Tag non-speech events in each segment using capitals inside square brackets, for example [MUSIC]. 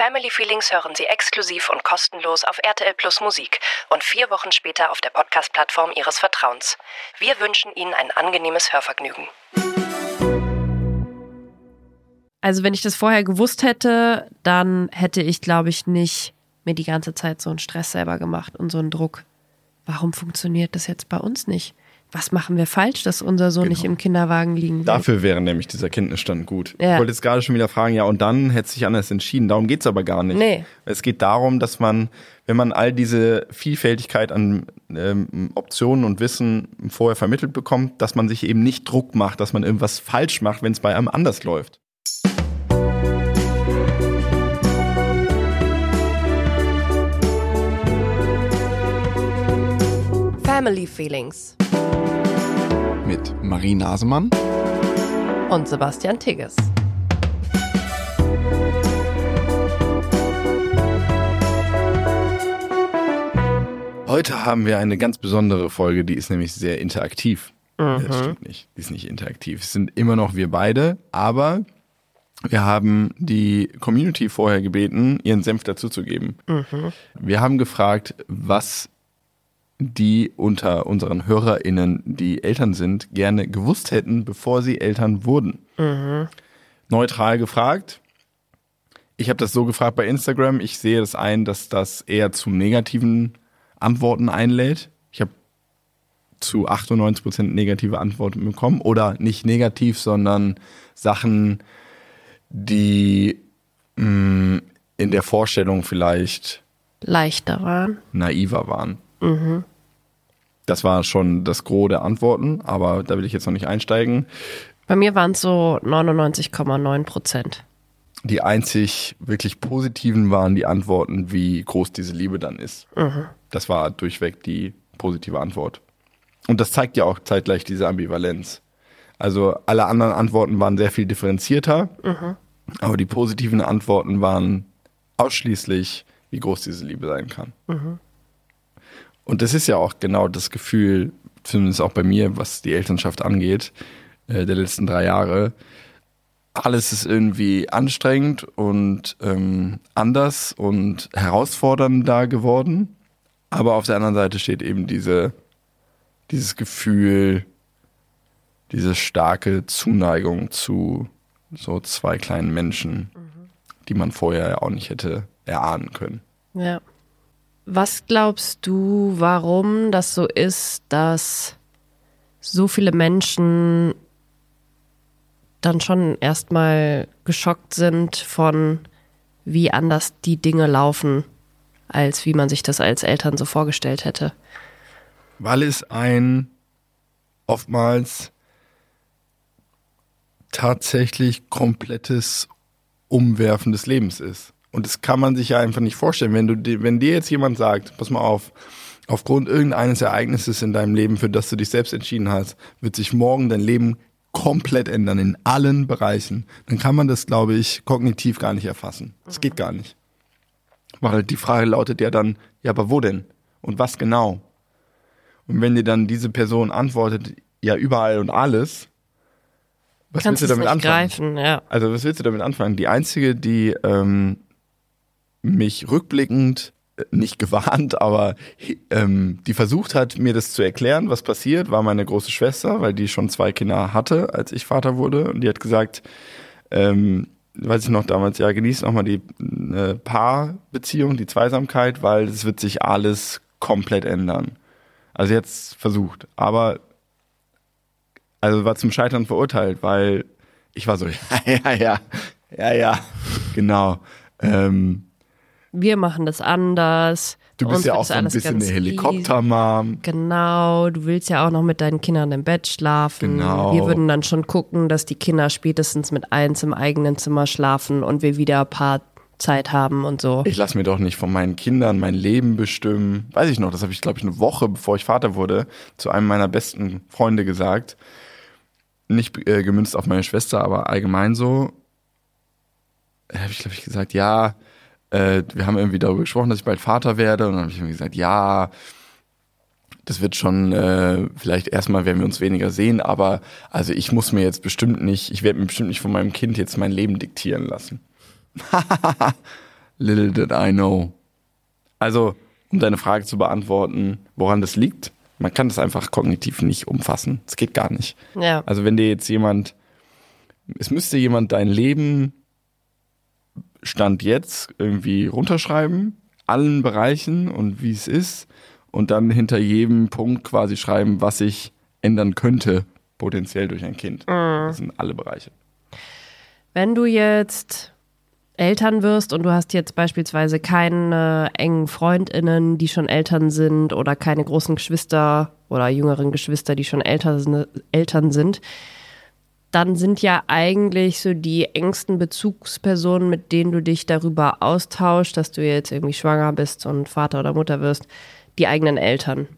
Family Feelings hören Sie exklusiv und kostenlos auf RTL Plus Musik und vier Wochen später auf der Podcast-Plattform Ihres Vertrauens. Wir wünschen Ihnen ein angenehmes Hörvergnügen. Also wenn ich das vorher gewusst hätte, dann hätte ich, glaube ich, nicht mir die ganze Zeit so einen Stress selber gemacht und so einen Druck. Warum funktioniert das jetzt bei uns nicht? Was machen wir falsch, dass unser Sohn Genau. nicht im Kinderwagen liegen will? Dafür wäre nämlich dieser Kenntnisstand gut. Ja. Ich wollte jetzt gerade schon wieder fragen, ja, und dann hätte sich anders entschieden. Darum geht's aber gar nicht. Nee. Es geht darum, dass man, wenn man all diese Vielfältigkeit an ähm, Optionen und Wissen vorher vermittelt bekommt, dass man sich eben nicht Druck macht, dass man irgendwas falsch macht, wenn es bei einem anders läuft. Family Feelings Mit Marie Nasemann. und Sebastian Tigges. Heute haben wir eine ganz besondere Folge, die ist nämlich sehr interaktiv. Das stimmt nicht. Die ist nicht interaktiv. Es sind immer noch wir beide, aber wir haben die Community vorher gebeten, ihren Senf dazuzugeben. Wir haben gefragt, was die unter unseren HörerInnen, die Eltern sind, gerne gewusst hätten, bevor sie Eltern wurden. Neutral gefragt. Ich habe das so gefragt bei Instagram. Ich sehe es ein, dass das eher zu negativen Antworten einlädt. Ich habe zu 98% negative Antworten bekommen. Oder nicht negativ, sondern Sachen, die mh, in der Vorstellung vielleicht Leichter waren. naiver waren. Das war schon das Gros der Antworten, aber da will ich jetzt noch nicht einsteigen. Bei mir waren es so 99,9 Prozent. Die einzig wirklich positiven waren die Antworten, wie groß diese Liebe dann ist. Das war durchweg die positive Antwort. Und das zeigt ja auch zeitgleich diese Ambivalenz. Also alle anderen Antworten waren sehr viel differenzierter, aber die positiven Antworten waren ausschließlich, wie groß diese Liebe sein kann. Und das ist ja auch genau das Gefühl, zumindest auch bei mir, was die Elternschaft angeht, äh, der letzten drei Jahre. Alles ist irgendwie anstrengend und ähm, anders und herausfordernder geworden. Aber auf der anderen Seite steht eben diese, dieses Gefühl, diese starke Zuneigung zu so zwei kleinen Menschen, die man vorher ja auch nicht hätte erahnen können. Ja. Was glaubst du, warum das so ist, dass so viele Menschen dann schon erstmal geschockt sind von, wie anders die Dinge laufen, als wie man sich das als Eltern so vorgestellt hätte? weil es ein oftmals tatsächlich komplettes Umwerfen des Lebens ist. Und das kann man sich ja einfach nicht vorstellen. Wenn, du, wenn dir jetzt jemand sagt, pass mal auf, aufgrund irgendeines Ereignisses in deinem Leben, für das du dich selbst entschieden hast, wird sich morgen dein Leben komplett ändern, in allen Bereichen, dann kann man das, glaube ich, kognitiv gar nicht erfassen. Das geht gar nicht. Weil die Frage lautet ja dann, ja, aber wo denn? Und was genau? Und wenn dir dann diese Person antwortet, ja, überall und alles, was Kannst willst du damit anfangen? greifen, ja. Also, was willst du damit anfangen? Die einzige, die ähm, mich rückblickend äh, nicht gewarnt, aber ähm, die versucht hat, mir das zu erklären, was passiert, war meine große Schwester, weil die schon zwei Kinder hatte, als ich Vater wurde. Und die hat gesagt, ähm, weiß ich noch damals, ja, genieß nochmal die äh, Paarbeziehung, die Zweisamkeit, weil es wird sich alles komplett ändern. Also jetzt versucht, aber also war zum Scheitern verurteilt, weil ich war so, [LAUGHS] ja, ja, ja, ja, ja, genau. Ähm, Wir machen das anders. du bist ja auch so ein bisschen eine. Helikoptermom. Genau, du willst ja auch noch mit deinen Kindern im Bett schlafen. Genau. Wir würden dann schon gucken, dass die Kinder spätestens mit eins im eigenen Zimmer schlafen und wir wieder ein paar Zeit haben und so. Ich lasse mir doch nicht von meinen Kindern mein Leben bestimmen. Weiß ich noch, das habe ich, glaube ich, eine Woche, bevor ich Vater wurde, zu einem meiner besten Freunde gesagt. Nicht äh, gemünzt auf meine Schwester, aber allgemein so. Da habe ich, glaube ich, gesagt, ja, äh, wir haben irgendwie darüber gesprochen, dass ich bald Vater werde. Und dann habe ich irgendwie gesagt, ja, das wird schon, äh, vielleicht erstmal werden wir uns weniger sehen, aber also ich muss mir jetzt bestimmt nicht, ich werde mir bestimmt nicht von meinem Kind jetzt mein Leben diktieren lassen. [LAUGHS] Little did I know. Also, um deine Frage zu beantworten, woran das liegt, man kann das einfach kognitiv nicht umfassen. Es geht gar nicht. Ja. Also wenn dir jetzt jemand, es müsste jemand dein Leben Stand jetzt irgendwie runterschreiben, allen Bereichen und wie es ist und dann hinter jedem Punkt quasi schreiben, was sich ändern könnte, potenziell durch ein Kind. Das sind alle Bereiche. Wenn du jetzt Eltern wirst und du hast jetzt beispielsweise keine engen Freundinnen, die schon Eltern sind oder keine großen Geschwister oder jüngeren Geschwister, die schon Eltern, Eltern sind, dann sind ja eigentlich so die engsten Bezugspersonen, mit denen du dich darüber austauschst, dass du jetzt irgendwie schwanger bist und Vater oder Mutter wirst, die eigenen Eltern.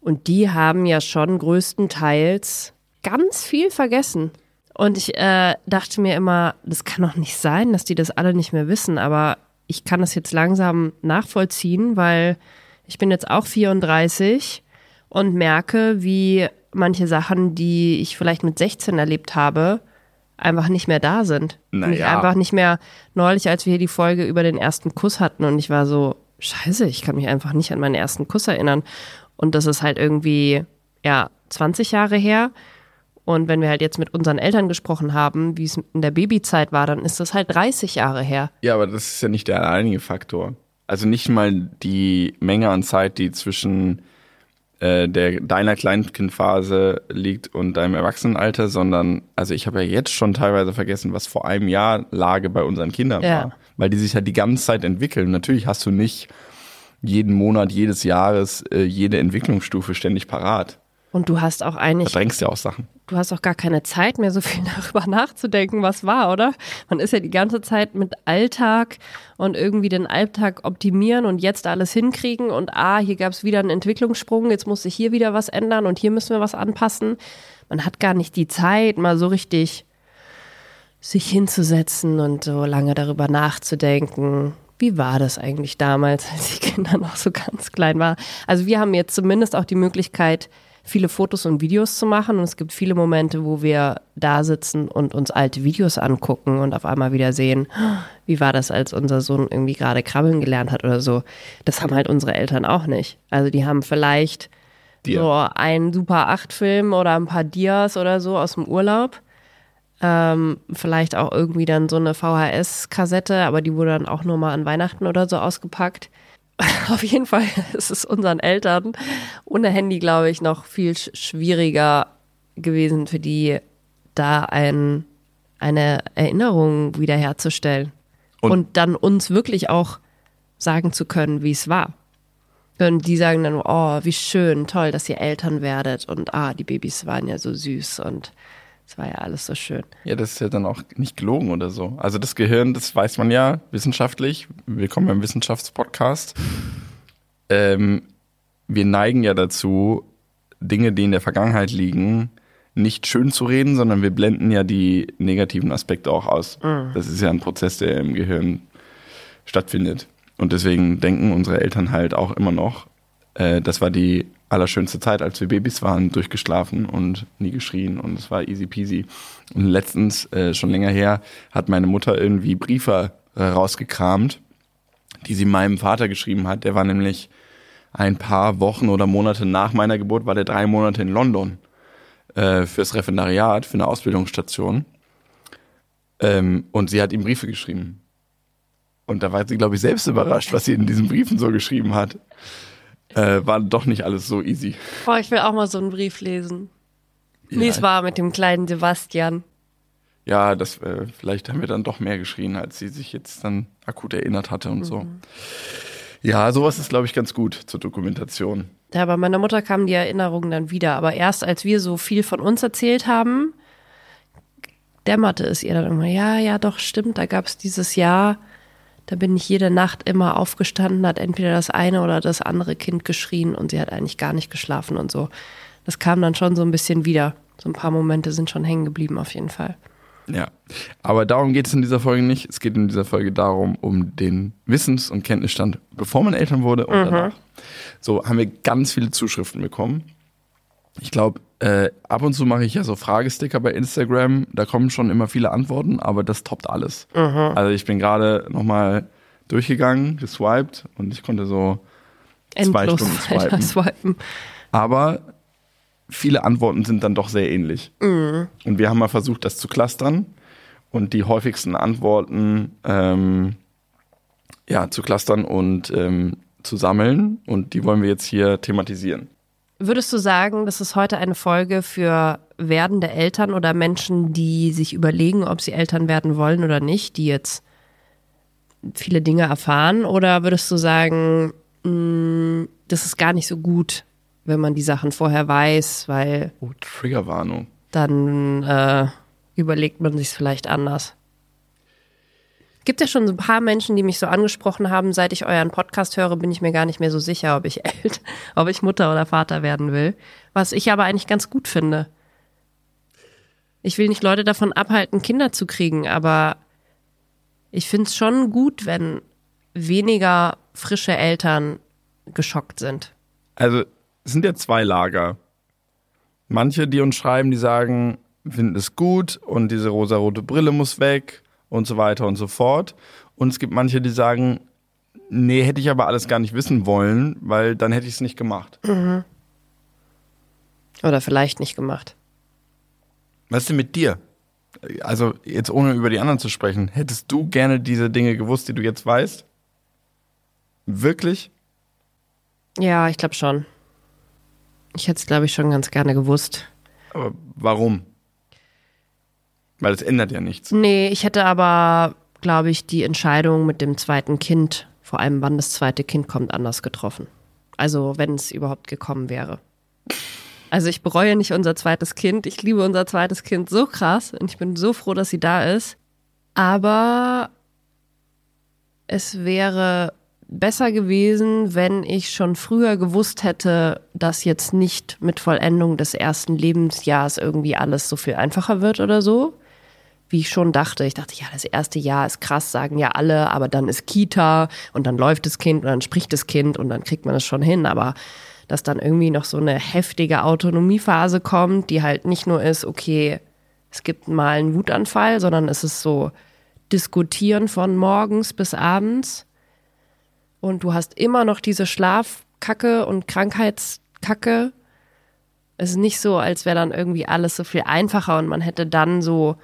Und die haben ja schon größtenteils ganz viel vergessen. Und ich äh, dachte mir immer, das kann doch nicht sein, dass die das alle nicht mehr wissen. Aber ich kann das jetzt langsam nachvollziehen, weil ich bin jetzt auch 34 und merke, wie manche Sachen, die ich vielleicht mit 16 erlebt habe, einfach nicht mehr da sind. Und ich Naja. einfach nicht mehr neulich, als wir hier die Folge über den ersten Kuss hatten und ich war so, scheiße, ich kann mich einfach nicht an meinen ersten Kuss erinnern. Und das ist halt irgendwie, ja, 20 Jahre her. Und wenn wir halt jetzt mit unseren Eltern gesprochen haben, wie es in der Babyzeit war, dann ist das halt 30 Jahre her. Ja, aber das ist ja nicht der alleinige Faktor. Also nicht mal die Menge an Zeit, die zwischen äh, der deiner Kleinkindphase liegt und deinem Erwachsenenalter, sondern also ich habe ja jetzt schon teilweise vergessen, was vor einem Jahr Lage bei unseren Kindern Ja. war, weil die sich ja die ganze Zeit entwickeln. Natürlich hast du nicht jeden Monat, jedes Jahres, äh, jede Entwicklungsstufe ständig parat. Und du hast auch eigentlich Verdrängst ja auch Sachen. du hast auch gar keine Zeit mehr, so viel [LAUGHS] darüber nachzudenken, was war, oder? Man ist ja die ganze Zeit mit Alltag und irgendwie den Alltag optimieren und jetzt alles hinkriegen und ah, hier gab es wieder einen Entwicklungssprung, jetzt muss sich hier wieder was ändern und hier müssen wir was anpassen. Man hat gar nicht die Zeit, mal so richtig sich hinzusetzen und so lange darüber nachzudenken. Wie war das eigentlich damals, als die Kinder noch so ganz klein waren? Also wir haben jetzt zumindest auch die Möglichkeit, viele Fotos und Videos zu machen. Und es gibt viele Momente, wo wir da sitzen und uns alte Videos angucken und auf einmal wieder sehen, wie war das, als unser Sohn irgendwie gerade krabbeln gelernt hat oder so. Das haben halt unsere Eltern auch nicht. Also die haben vielleicht Dir. so einen Super 8-Film oder ein paar Dias oder so aus dem Urlaub. Ähm, vielleicht auch irgendwie dann so eine VHS-Kassette, aber die wurde dann auch nur mal an Weihnachten oder so ausgepackt. [LAUGHS] Auf jeden Fall ist es unseren Eltern ohne Handy, glaube ich, noch viel sch schwieriger gewesen für die, da ein, eine Erinnerung wiederherzustellen. Und- Und, dann uns wirklich auch sagen zu können, wie es war. Und die sagen dann, oh, wie schön, toll, dass ihr Eltern werdet. Und ah, die Babys waren ja so süß und es war ja alles so schön. Ja, das ist ja dann auch nicht gelogen oder so. Also das Gehirn, das weiß man ja wissenschaftlich. Willkommen beim Wissenschaftspodcast. Ähm, wir neigen ja dazu, Dinge, die in der Vergangenheit liegen, nicht schön zu reden, sondern wir blenden ja die negativen Aspekte auch aus. Das ist ja ein Prozess, der im Gehirn stattfindet. Und deswegen denken unsere Eltern halt auch immer noch, äh, das war die allerschönste Zeit, als wir Babys waren, durchgeschlafen und nie geschrien und es war easy peasy. Und letztens, äh, schon länger her, hat meine Mutter irgendwie Briefe äh, rausgekramt, die sie meinem Vater geschrieben hat. Der war nämlich ein paar Wochen oder Monate nach meiner Geburt, war der drei Monate in London äh, fürs Referendariat, für eine Ausbildungsstation. Ähm, und sie hat ihm Briefe geschrieben. Und da war sie, glaube ich, selbst überrascht, was sie in diesen Briefen so geschrieben hat. Äh, war doch nicht alles so easy. Boah, ich will auch mal so einen Brief lesen. Wie Ja. es war mit dem kleinen Sebastian. Ja, das äh, vielleicht haben wir dann doch mehr geschrien, als sie sich jetzt dann akut erinnert hatte und so. Ja, sowas ist, glaube ich, ganz gut zur Dokumentation. Ja, bei meiner Mutter kamen die Erinnerungen dann wieder. Aber erst als wir so viel von uns erzählt haben, dämmerte es ihr dann immer, ja, ja, doch, stimmt, da gab es dieses Jahr, da bin ich jede Nacht immer aufgestanden, hat entweder das eine oder das andere Kind geschrien und sie hat eigentlich gar nicht geschlafen und so. Das kam dann schon so ein bisschen wieder. So ein paar Momente sind schon hängen geblieben auf jeden Fall. Ja, aber darum geht es in dieser Folge nicht. Es geht in dieser Folge darum, um den Wissens- und Kenntnisstand, bevor man Eltern wurde und danach. So haben wir ganz viele Zuschriften bekommen. Ich glaube, äh, ab und zu mache ich ja so Fragesticker bei Instagram. Da kommen schon immer viele Antworten, aber das toppt alles. Also ich bin gerade nochmal durchgegangen, geswiped und ich konnte so zwei Endlos Stunden [LAUGHS] weiter swipen. swipen. Aber viele Antworten sind dann doch sehr ähnlich. Mhm. Und wir haben mal versucht, das zu clustern und die häufigsten Antworten ähm, ja, zu clustern und ähm, zu sammeln. Und die wollen wir jetzt hier thematisieren. Würdest du sagen, das ist heute eine Folge für werdende Eltern oder Menschen, die sich überlegen, ob sie Eltern werden wollen oder nicht, die jetzt viele Dinge erfahren? Oder würdest du sagen, mh, das ist gar nicht so gut, wenn man die Sachen vorher weiß, weil Oh, Triggerwarnung. dann äh, überlegt man sich vielleicht anders? Gibt ja schon ein paar Menschen, die mich so angesprochen haben, seit ich euren Podcast höre, bin ich mir gar nicht mehr so sicher, ob ich [LAUGHS] Eltern, ob ich Mutter oder Vater werden will. Was ich aber eigentlich ganz gut finde. Ich will nicht Leute davon abhalten, Kinder zu kriegen, aber ich finde es schon gut, wenn weniger frische Eltern geschockt sind. Also es sind ja zwei Lager. Manche, die uns schreiben, die sagen, finden es gut und diese rosarote Brille muss weg und so weiter und so fort. Und es gibt manche, die sagen, nee, hätte ich aber alles gar nicht wissen wollen, weil dann hätte ich es nicht gemacht. Oder vielleicht nicht gemacht. Was ist denn mit dir? Also jetzt ohne über die anderen zu sprechen, hättest du gerne diese Dinge gewusst, die du jetzt weißt? Wirklich? Ja, ich glaube schon. Ich hätte es, glaube ich, schon ganz gerne gewusst. Aber warum? Weil es ändert ja nichts. Nee, ich hätte aber, glaube ich, die Entscheidung mit dem zweiten Kind, vor allem wann das zweite Kind kommt, anders getroffen. Also wenn es überhaupt gekommen wäre. Also ich bereue nicht unser zweites Kind. Ich liebe unser zweites Kind so krass und ich bin so froh, dass sie da ist. Aber es wäre besser gewesen, wenn ich schon früher gewusst hätte, dass jetzt nicht mit Vollendung des ersten Lebensjahres irgendwie alles so viel einfacher wird oder so. Wie ich schon dachte. Ich dachte, ja, das erste Jahr ist krass, sagen ja alle, aber dann ist Kita und dann läuft das Kind und dann spricht das Kind und dann kriegt man es schon hin. Aber dass dann irgendwie noch so eine heftige Autonomiephase kommt, die halt nicht nur ist, okay, es gibt mal einen Wutanfall, sondern es ist so Diskutieren von morgens bis abends und du hast immer noch diese Schlafkacke und Krankheitskacke. Es ist nicht so, als wäre dann irgendwie alles so viel einfacher und man hätte dann so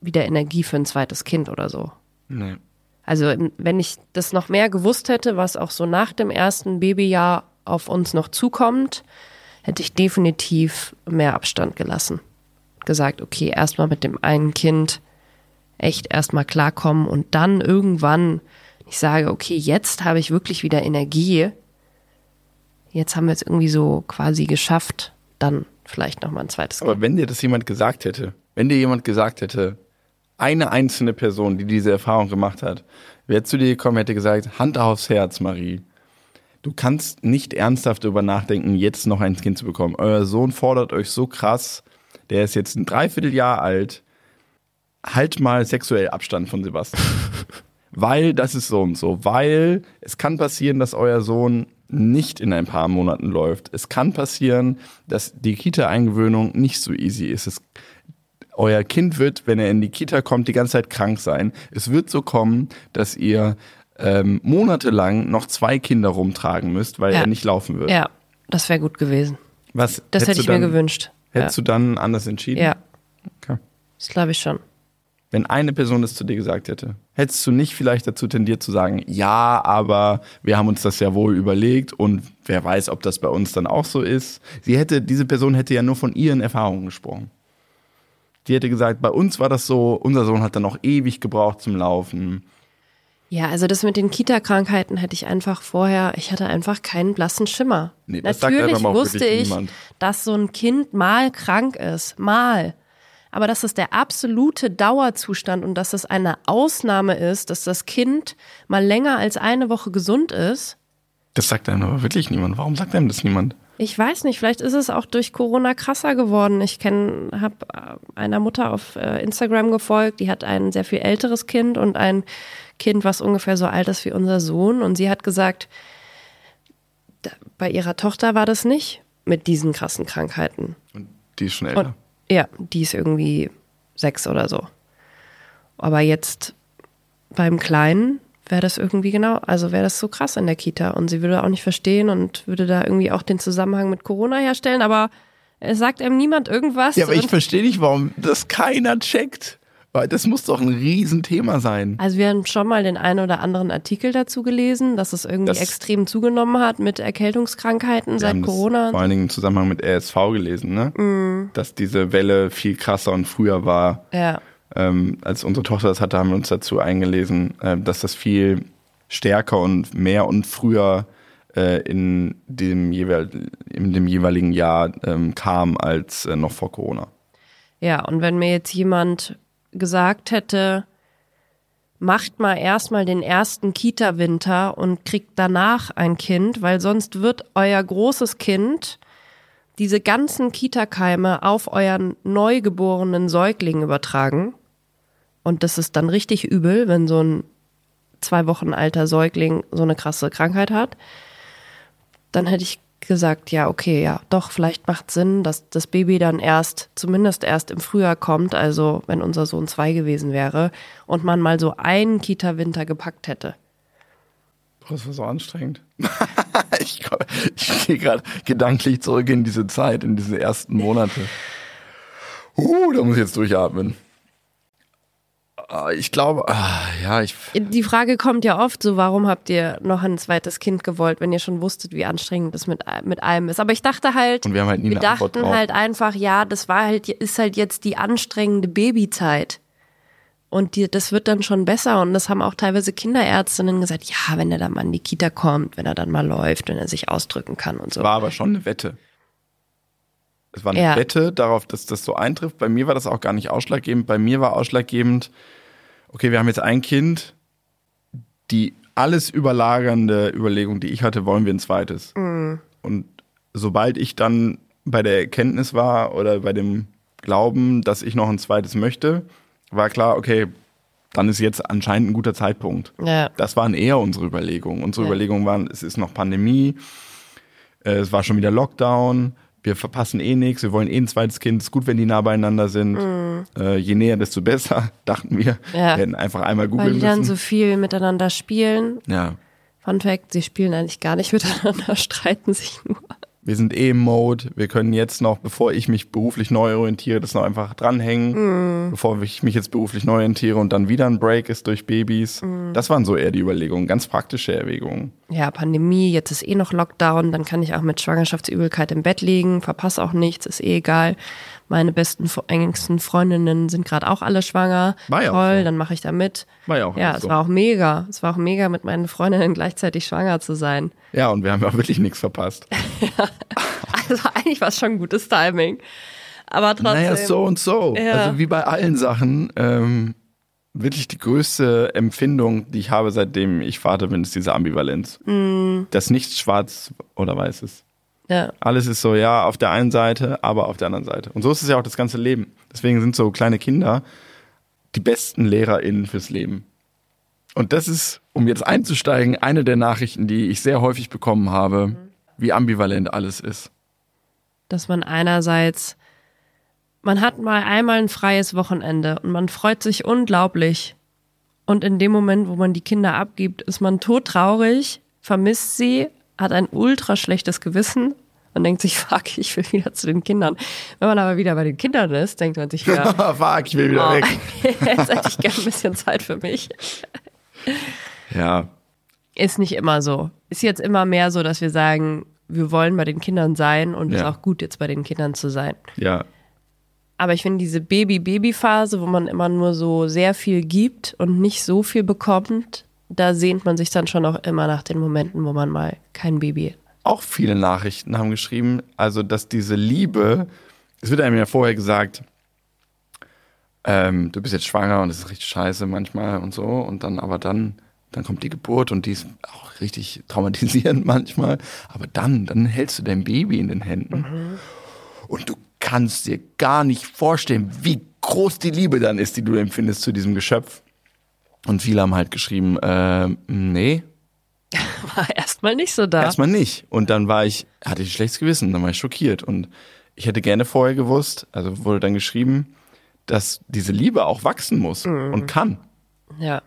wieder Energie für ein zweites Kind oder so. Nee. Also wenn ich das noch mehr gewusst hätte, was auch so nach dem ersten Babyjahr auf uns noch zukommt, hätte ich definitiv mehr Abstand gelassen. Gesagt, okay, erstmal mit dem einen Kind echt erstmal klarkommen und dann irgendwann, ich sage, okay, jetzt habe ich wirklich wieder Energie. Jetzt haben wir es irgendwie so quasi geschafft, dann vielleicht nochmal ein zweites Kind. Aber wenn dir das jemand gesagt hätte, wenn dir jemand gesagt hätte, eine einzelne Person, die diese Erfahrung gemacht hat, wäre zu dir gekommen, hätte gesagt, Hand aufs Herz, Marie. Du kannst nicht ernsthaft darüber nachdenken, jetzt noch ein Kind zu bekommen. Euer Sohn fordert euch so krass, der ist jetzt ein Dreivierteljahr alt. Halt mal sexuell Abstand von Sebastian. [LAUGHS] weil das ist so und so. Weil es kann passieren, dass euer Sohn nicht in ein paar Monaten läuft. Es kann passieren, dass die Kita-Eingewöhnung nicht so easy ist. Es, euer Kind wird, wenn er in die Kita kommt, die ganze Zeit krank sein. Es wird so kommen, dass ihr ähm, monatelang noch zwei Kinder rumtragen müsst, weil Ja. er nicht laufen wird. Ja, das wäre gut gewesen. Was Das hättest hätte ich du mir dann- gewünscht. Hättest du dann anders entschieden? Ja, Okay. das glaube ich schon. Wenn eine Person es zu dir gesagt hätte, hättest du nicht vielleicht dazu tendiert zu sagen, ja, aber wir haben uns das ja wohl überlegt und wer weiß, ob das bei uns dann auch so ist. Sie hätte, diese Person hätte ja nur von ihren Erfahrungen gesprochen. Die hätte gesagt, bei uns war das so, unser Sohn hat dann noch ewig gebraucht zum Laufen. Ja, also das mit den Kita-Krankheiten hätte ich einfach vorher, ich hatte einfach keinen blassen Schimmer. Nee, das Natürlich wusste ich, niemand. dass so ein Kind mal krank ist, mal. Aber dass es der absolute Dauerzustand und dass es eine Ausnahme ist, dass das Kind mal länger als eine Woche gesund ist, Das sagt einem aber wirklich niemand. Warum sagt einem das niemand? Ich weiß nicht, vielleicht ist es auch durch Corona krasser geworden. Ich kenne, habe einer Mutter auf äh, Instagram gefolgt, die hat ein sehr viel älteres Kind und ein Kind, was ungefähr so alt ist wie unser Sohn. Und sie hat gesagt, bei ihrer Tochter war das nicht mit diesen krassen Krankheiten. Und die ist schon älter. Und, ja, die ist irgendwie sechs oder so. Aber jetzt beim Kleinen wäre das irgendwie genau, also wäre das so krass in der Kita und sie würde auch nicht verstehen und würde da irgendwie auch den Zusammenhang mit Corona herstellen, aber es sagt einem niemand irgendwas. Ja, aber ich verstehe nicht, warum das keiner checkt. Weil das muss doch ein Riesenthema sein. Also wir haben schon mal den einen oder anderen Artikel dazu gelesen, dass es irgendwie Das- extrem zugenommen hat mit Erkältungskrankheiten seit Corona. vor allen Dingen im Zusammenhang mit RSV gelesen, ne? Dass diese Welle viel krasser und früher war. Ja, Ähm, als unsere Tochter das hatte, haben wir uns dazu eingelesen, äh, dass das viel stärker und mehr und früher äh, in, dem jeweil, in dem jeweiligen Jahr ähm, kam als äh, noch vor Corona. ja. Und wenn mir jetzt jemand gesagt hätte, macht mal erstmal den ersten Kita-Winter und kriegt danach ein Kind, weil sonst wird euer großes Kind diese ganzen Kita-Keime auf euren neugeborenen Säugling übertragen. Und das ist dann richtig übel, wenn so ein zwei Wochen alter Säugling so eine krasse Krankheit hat. Dann hätte ich gesagt, ja, okay, ja, doch, vielleicht macht Sinn, dass das Baby dann erst, zumindest erst im Frühjahr kommt, also wenn unser Sohn zwei gewesen wäre und man mal so einen Kita-Winter gepackt hätte. Das war so anstrengend. [LAUGHS] ich ich gehe gerade gedanklich zurück in diese Zeit, in diese ersten Monate. Uh, da muss ich jetzt durchatmen. Ah, Ich glaube, ah, ja, ich, Die Frage kommt ja oft so, warum habt ihr noch ein zweites Kind gewollt, wenn ihr schon wusstet, wie anstrengend das mit, mit allem ist. Aber ich dachte halt, Und wir haben halt nie wir dachten halt einfach, ja, das war halt, ist halt jetzt die anstrengende Babyzeit. Und die, das wird dann schon besser. Und das haben auch teilweise Kinderärztinnen gesagt, ja, wenn er dann mal in die Kita kommt, wenn er dann mal läuft, wenn er sich ausdrücken kann und so. war aber schon eine Wette. Es war eine Ja. Wette darauf, dass das so eintrifft. Bei mir war das auch gar nicht ausschlaggebend. Bei mir war ausschlaggebend, okay, wir haben jetzt ein Kind, die alles überlagernde Überlegung, die ich hatte, wollen wir ein zweites. Und sobald ich dann bei der Erkenntnis war oder bei dem Glauben, dass ich noch ein zweites möchte, war klar, okay, dann ist jetzt anscheinend ein guter Zeitpunkt. Ja. Das waren eher unsere Überlegungen. Unsere Ja. Überlegungen waren, es ist noch Pandemie, äh, es war schon wieder Lockdown, wir verpassen eh nichts, wir wollen eh ein zweites Kind, es ist gut, wenn die nah beieinander sind. Äh, je näher, desto besser, [LAUGHS] dachten wir. Ja. Wir hätten einfach einmal Weil googeln die dann müssen. so viel miteinander spielen. ja. Fun Fact, sie spielen eigentlich gar nicht miteinander, [LAUGHS] streiten sich nur. Wir sind eh im Mode, wir können jetzt noch, bevor ich mich beruflich neu orientiere, das noch einfach dranhängen, bevor ich mich jetzt beruflich neu orientiere und dann wieder ein Break ist durch Babys. Das waren so eher die Überlegungen, ganz praktische Erwägungen. ja, Pandemie, jetzt ist eh noch Lockdown, dann kann ich auch mit Schwangerschaftsübelkeit im Bett liegen, verpasse auch nichts, ist eh egal. Meine besten, engsten Freundinnen sind gerade auch alle schwanger. War ja Toll, so. dann mache ich da mit. War ja auch Ja, es so. war auch mega. Es war auch mega, mit meinen Freundinnen gleichzeitig schwanger zu sein. Ja, und wir haben ja wirklich nichts verpasst. [LAUGHS] Also eigentlich war es schon gutes Timing. Aber trotzdem. Naja, so und so. Ja. Also wie bei allen Sachen, ähm, wirklich die größte Empfindung, die ich habe, seitdem ich Vater bin, ist diese Ambivalenz. Dass nichts schwarz oder weiß ist. Ja. Alles ist so, ja, auf der einen Seite, aber auf der anderen Seite. Und so ist es ja auch das ganze Leben. Deswegen sind so kleine Kinder die besten LehrerInnen fürs Leben. Und das ist, um jetzt einzusteigen, eine der Nachrichten, die ich sehr häufig bekommen habe, wie ambivalent alles ist. dass man einerseits, man hat mal einmal ein freies Wochenende und man freut sich unglaublich. Und in dem Moment, wo man die Kinder abgibt, ist man todtraurig, vermisst sie, hat ein ultra schlechtes Gewissen und denkt sich, [LAUGHS] fuck, ich will wieder zu den Kindern. Wenn man aber wieder bei den Kindern ist, denkt man sich wieder, [LAUGHS] Fuck, ich will wieder oh, weg. [LAUGHS] jetzt hätte ich gerne ein bisschen Zeit für mich. Ja, Ist nicht immer so. Ist jetzt immer mehr so, dass wir sagen, wir wollen bei den Kindern sein und es ist Ja. auch gut, jetzt bei den Kindern zu sein. ja, Aber ich finde diese Baby-Baby-Phase, wo man immer nur so sehr viel gibt und nicht so viel bekommt, da sehnt man sich dann schon auch immer nach den Momenten, wo man mal kein Baby. auch viele Nachrichten haben geschrieben, also dass diese Liebe, es wird einem ja vorher gesagt, ähm, du bist jetzt schwanger und es ist richtig scheiße manchmal und so und dann aber dann dann kommt die Geburt und die ist auch richtig traumatisierend [LAUGHS] manchmal, aber dann dann hältst du dein Baby in den Händen und du kannst dir gar nicht vorstellen, wie groß die Liebe dann ist, die du empfindest zu diesem Geschöpf. Und viele haben halt geschrieben, äh, nee, [LAUGHS] War erstmal nicht so da. Erstmal nicht. Und dann war ich, hatte ich ein schlechtes Gewissen, dann war ich schockiert. Und ich hätte gerne vorher gewusst, also wurde dann geschrieben, dass diese Liebe auch wachsen muss und kann. Ja.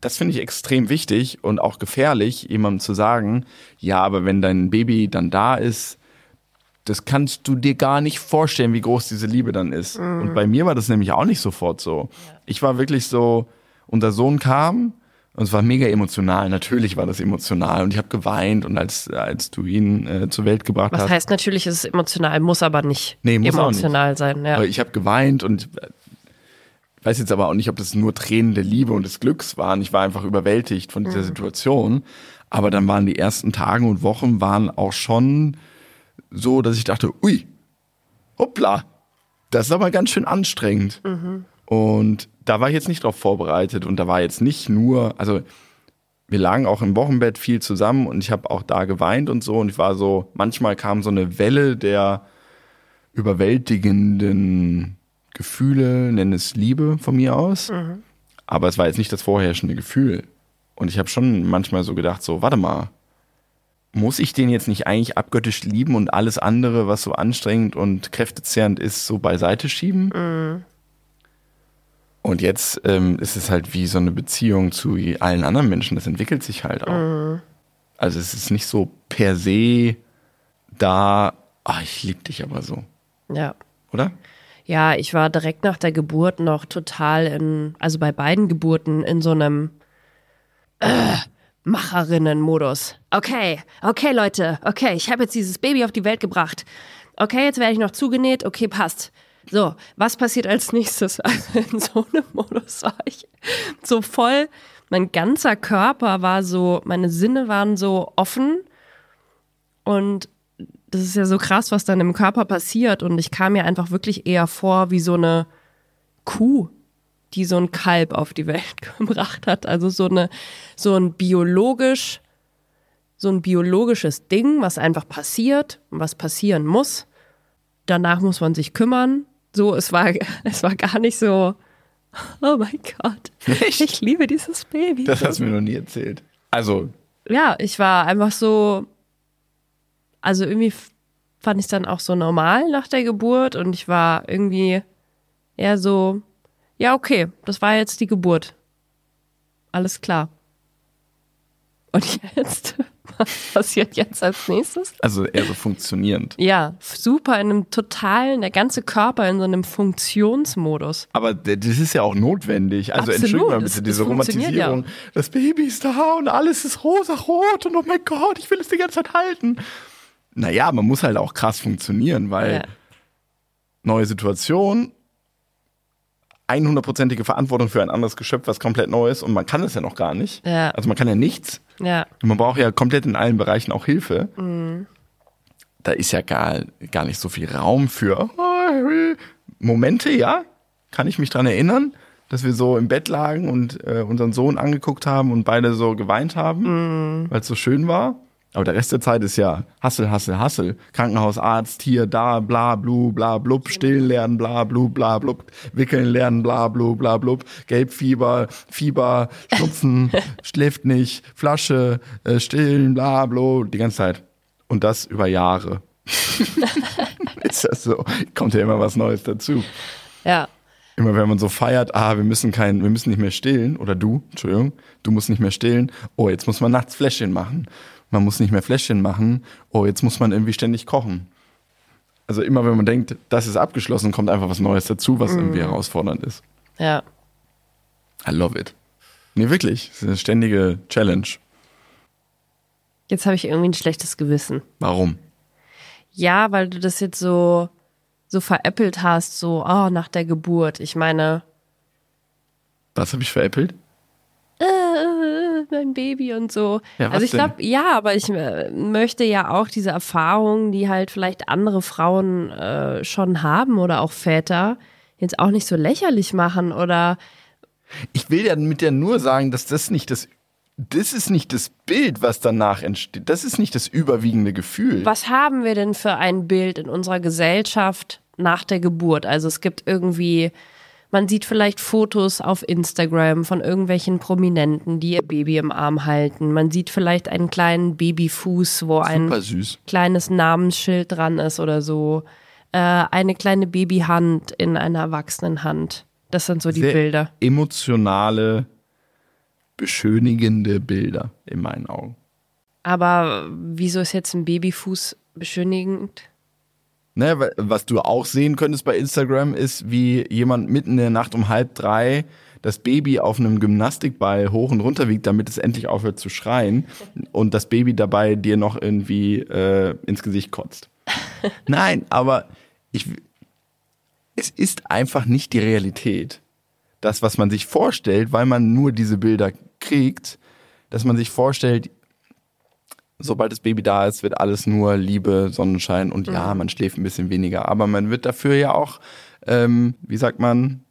das finde ich extrem wichtig und auch gefährlich, jemandem zu sagen, ja, aber wenn dein Baby dann da ist, das kannst du dir gar nicht vorstellen, wie groß diese Liebe dann ist. Und bei mir war das nämlich auch nicht sofort so. Ich war wirklich so, unser Sohn kam und es war mega emotional. Natürlich war das emotional und ich habe geweint und als, als du ihn äh, zur Welt gebracht Was hast. heißt natürlich, ist es emotional, muss aber nicht Nee, muss auch nicht. emotional sein. Ja. Aber ich habe geweint und äh, weiß jetzt aber auch nicht, ob das nur Tränen der Liebe und des Glücks waren. Ich war einfach überwältigt von dieser Situation. Aber dann waren die ersten Tage und Wochen waren auch schon so, dass ich dachte, ui, hoppla, das ist aber ganz schön anstrengend. Und da war ich jetzt nicht drauf vorbereitet und da war jetzt nicht nur, also wir lagen auch im Wochenbett viel zusammen und ich habe auch da geweint und so und ich war so, manchmal kam so eine Welle der überwältigenden Gefühle, nenn es Liebe von mir aus, aber es war jetzt nicht das vorherrschende Gefühl. Und ich habe schon manchmal so gedacht, so, warte mal, muss ich den jetzt nicht eigentlich abgöttisch lieben und alles andere, was so anstrengend und kräftezehrend ist, so beiseite schieben? Und jetzt ähm, ist es halt wie so eine Beziehung zu allen anderen Menschen. Das entwickelt sich halt auch. Also es ist nicht so per se da, ah, ich liebe dich aber so, ja. oder? Ja, ich war direkt nach der Geburt noch total in, also bei beiden Geburten in so einem äh, Macherinnen-Modus. Okay, okay, Leute, okay, ich habe jetzt dieses Baby auf die Welt gebracht. Okay, jetzt werde ich noch zugenäht, okay, passt. So, was passiert als nächstes? [LAUGHS] Also in so einem Modus war ich so voll, mein ganzer Körper war so, meine Sinne waren so offen und das ist ja so krass, was dann im Körper passiert. Und ich kam mir einfach wirklich eher vor wie so eine Kuh, die so ein Kalb auf die Welt [LAUGHS] gebracht hat. Also so eine, so ein biologisch, so ein biologisches Ding, was einfach passiert und was passieren muss. Danach muss man sich kümmern. So, es war, [LAUGHS] es war gar nicht so, oh mein Gott, [LAUGHS] ich liebe dieses Baby. Das hast du mir noch nie erzählt. Also, ja, ich war einfach so, also irgendwie fand ich es dann auch so normal nach der Geburt und ich war irgendwie eher so, ja, okay, das war jetzt die Geburt. Alles klar. Und jetzt? [LAUGHS] Was passiert jetzt als nächstes? also eher so funktionierend. Ja, super in einem totalen, der ganze Körper in so einem Funktionsmodus. Aber das ist ja auch notwendig. Also Absolut, entschuldigung mal bitte, es diese ja Romantisierung. Das Baby ist da und alles ist rosa-rot und oh mein Gott, ich will es die ganze Zeit halten. Naja, man muss halt auch krass funktionieren, weil Ja. neue Situation, 100%ige Verantwortung für ein anderes Geschöpf, was komplett neu ist und man kann es ja noch gar nicht. Ja. Also man kann ja nichts. Ja, Und man braucht ja komplett in allen Bereichen auch Hilfe. Mhm. Da ist ja gar, gar nicht so viel Raum für oh, Momente, ja. Kann ich mich dran erinnern, dass wir so im Bett lagen und äh, unseren Sohn angeguckt haben und beide so geweint haben, Mhm. weil es so schön war. Aber der Rest der Zeit ist ja Hassel, Hassel, Hassel. Krankenhausarzt, hier, da, bla, blu, bla, blub, stillen lernen, bla, blu, bla, blub, wickeln lernen, bla, blu, bla, blub, Gelbfieber, Fieber, Schnupfen, [LAUGHS] schläft nicht, Flasche, äh, stillen, bla, blu, die ganze Zeit. Und das über Jahre. [LAUGHS] ist das so? Kommt ja immer was Neues dazu. ja, Immer wenn man so feiert, ah, wir müssen kein, wir müssen nicht mehr stillen, oder du, Entschuldigung, du musst nicht mehr stillen, oh, jetzt muss man nachts Fläschchen machen. Man muss nicht mehr Fläschchen machen, oh, jetzt muss man irgendwie ständig kochen. Also immer wenn man denkt, das ist abgeschlossen, kommt einfach was Neues dazu, was irgendwie herausfordernd ist. ja. I love it. Nee, wirklich. Das ist eine ständige Challenge. Jetzt habe ich irgendwie ein schlechtes Gewissen. Warum? Ja, weil du das jetzt so, so veräppelt hast, so, oh, nach der Geburt. Ich meine, Was habe ich veräppelt? äh, mein Baby und so. Ja, was also ich glaube, ja, aber ich äh, möchte ja auch diese Erfahrungen, die halt vielleicht andere Frauen äh, schon haben oder auch Väter, jetzt auch nicht so lächerlich machen oder Ich will ja mit der nur sagen, dass das nicht das, das ist nicht das Bild, was danach entsteht. Das ist nicht das überwiegende Gefühl. was haben wir denn für ein Bild in unserer Gesellschaft nach der Geburt? Also es gibt irgendwie, man sieht vielleicht Fotos auf Instagram von irgendwelchen Prominenten, die ihr Baby im Arm halten. Man sieht vielleicht einen kleinen Babyfuß, wo ein kleines Namensschild dran ist oder so. Äh, eine kleine Babyhand in einer erwachsenen Hand. Das sind so die Sehr Bilder. Emotionale beschönigende Bilder in meinen Augen. Aber wieso ist jetzt ein Babyfuß beschönigend? Ne, wa- was du auch sehen könntest bei Instagram ist, wie jemand mitten in der Nacht um halb drei das Baby auf einem Gymnastikball hoch und runter wiegt, damit es endlich aufhört zu schreien und das Baby dabei dir noch irgendwie äh, ins Gesicht kotzt. [LAUGHS] Nein, aber ich, es ist einfach nicht die Realität. Das, was man sich vorstellt, weil man nur diese Bilder kriegt, dass man sich vorstellt, sobald das Baby da ist, wird alles nur Liebe, Sonnenschein und ja, man schläft ein bisschen weniger. Aber man wird dafür ja auch, ähm, wie sagt man,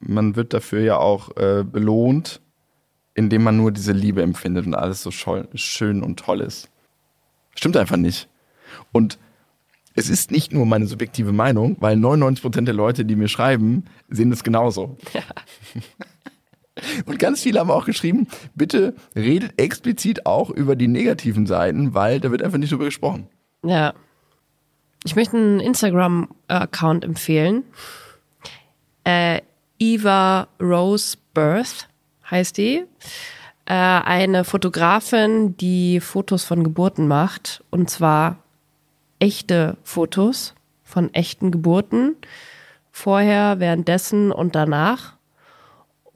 man wird dafür ja auch äh, belohnt, indem man nur diese Liebe empfindet und alles so schön und toll ist. Stimmt einfach nicht. Und es ist nicht nur meine subjektive Meinung, weil 99% der Leute, die mir schreiben, sehen das genauso. [LAUGHS] [LAUGHS] Und ganz viele haben auch geschrieben, bitte redet explizit auch über die negativen Seiten, weil da wird einfach nicht drüber gesprochen. Ja. Ich möchte einen Instagram-Account empfehlen. Äh, Eva Rose Birth heißt die. Äh, eine Fotografin, die Fotos von Geburten macht. Und zwar echte Fotos von echten Geburten. Vorher, währenddessen und danach.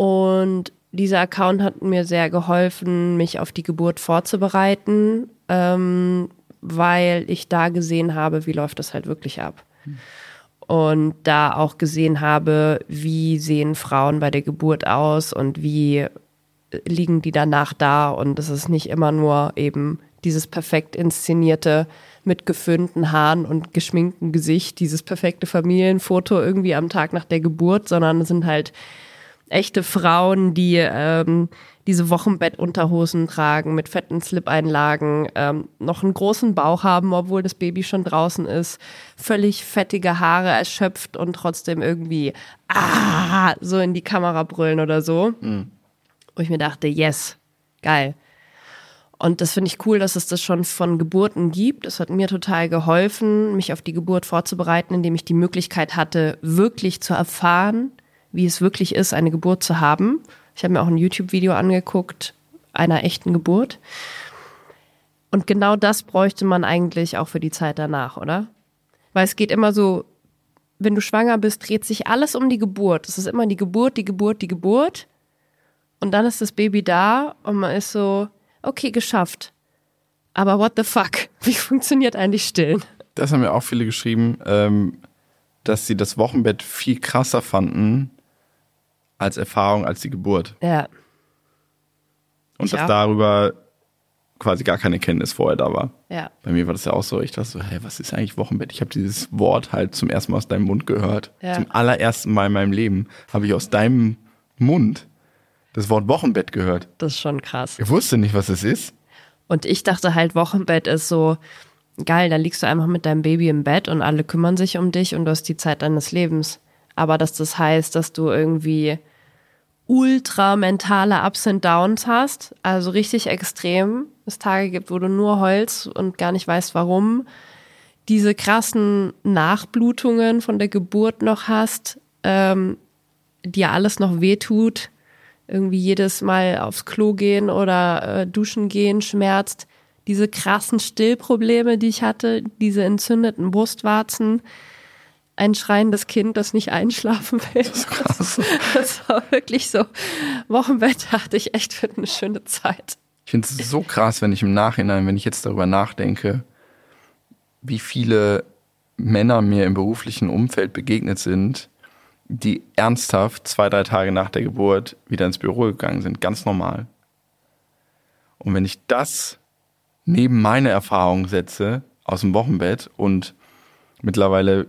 Und dieser Account hat mir sehr geholfen, mich auf die Geburt vorzubereiten, ähm, weil ich da gesehen habe, wie läuft das halt wirklich ab. Und da auch gesehen habe, wie sehen Frauen bei der Geburt aus und wie liegen die danach da. Und es ist nicht immer nur eben dieses perfekt inszenierte mit geföhnten Haaren und geschminktem Gesicht, dieses perfekte Familienfoto irgendwie am Tag nach der Geburt, sondern es sind halt echte Frauen, die ähm, diese Wochenbettunterhosen tragen mit fetten Slip-Einlagen, ähm, noch einen großen Bauch haben, obwohl das Baby schon draußen ist, völlig fettige Haare erschöpft und trotzdem irgendwie ah so in die Kamera brüllen oder so. Wo ich mir dachte, yes, geil. Und das finde ich cool, dass es das schon von Geburten gibt. Das hat mir total geholfen, mich auf die Geburt vorzubereiten, indem ich die Möglichkeit hatte, wirklich zu erfahren, wie es wirklich ist, eine Geburt zu haben. Ich habe mir auch ein YouTube-Video angeguckt einer echten Geburt. Und genau das bräuchte man eigentlich auch für die Zeit danach, oder? Weil es geht immer so, wenn du schwanger bist, dreht sich alles um die Geburt. Es ist immer die Geburt, die Geburt, die Geburt. Und dann ist das Baby da und man ist so, okay, geschafft. Aber what the fuck? [LAUGHS] Wie funktioniert eigentlich Stillen? Das haben mir auch viele geschrieben, ähm, dass sie das Wochenbett viel krasser fanden als Erfahrung als die Geburt. Ja, Und Ich dass auch. darüber quasi gar keine Kenntnis vorher da war. ja. Bei mir war das ja auch so. Ich dachte so, hey, was ist eigentlich Wochenbett? Ich habe dieses Wort halt zum ersten Mal aus deinem Mund gehört. Ja. Zum allerersten Mal in meinem Leben habe ich aus deinem Mund das Wort Wochenbett gehört. Das ist schon krass. Ich wusste nicht, was es ist. Und ich dachte halt, Wochenbett ist so geil, da liegst du einfach mit deinem Baby im Bett und alle kümmern sich um dich und du hast die Zeit deines Lebens. Aber dass das heißt, dass du irgendwie ultra mentale Ups und Downs hast, also richtig extrem, es Tage gibt, wo du nur heulst und gar nicht weißt, warum, diese krassen Nachblutungen von der Geburt noch hast, ähm, dir alles noch wehtut, irgendwie jedes Mal aufs Klo gehen oder äh, duschen gehen schmerzt, diese krassen Stillprobleme, die ich hatte, diese entzündeten Brustwarzen, ein schreiendes Kind, das nicht einschlafen will. Das, krass. das war wirklich so. Wochenbett dachte ich echt für eine schöne Zeit. Ich finde es so krass, wenn ich im Nachhinein, wenn ich jetzt darüber nachdenke, wie viele Männer mir im beruflichen Umfeld begegnet sind, die ernsthaft zwei, drei Tage nach der Geburt wieder ins Büro gegangen sind, ganz normal. Und wenn ich das neben meine Erfahrung setze aus dem Wochenbett und mittlerweile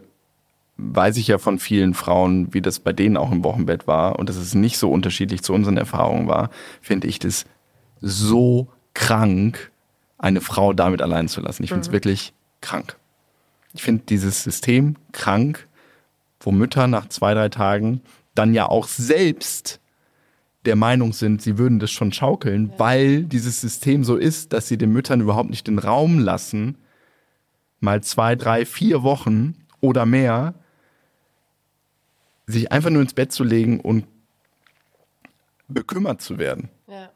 weiß ich ja von vielen Frauen, wie das bei denen auch im Wochenbett war und dass es nicht so unterschiedlich zu unseren Erfahrungen war, finde ich das so krank, eine Frau damit allein zu lassen. Ich finde es wirklich krank. Ich finde dieses System krank, wo Mütter nach zwei, drei Tagen dann ja auch selbst der Meinung sind, sie würden das schon schaukeln, weil dieses System so ist, dass sie den Müttern überhaupt nicht den Raum lassen, mal zwei, drei, vier Wochen oder mehr sich einfach nur ins Bett zu legen und bekümmert zu werden. Ja.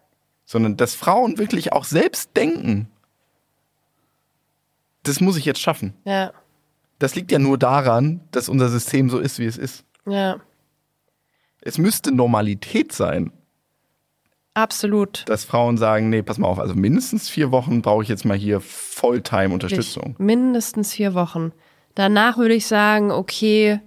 sondern dass Frauen wirklich auch selbst denken. Das muss ich jetzt schaffen. Ja, Das liegt ja nur daran, dass unser System so ist, wie es ist. ja, Es müsste Normalität sein, absolut. dass Frauen sagen, nee, pass mal auf, also mindestens vier Wochen brauche ich jetzt mal hier Volltime-Unterstützung. Mindestens vier Wochen. Danach würde ich sagen, okay,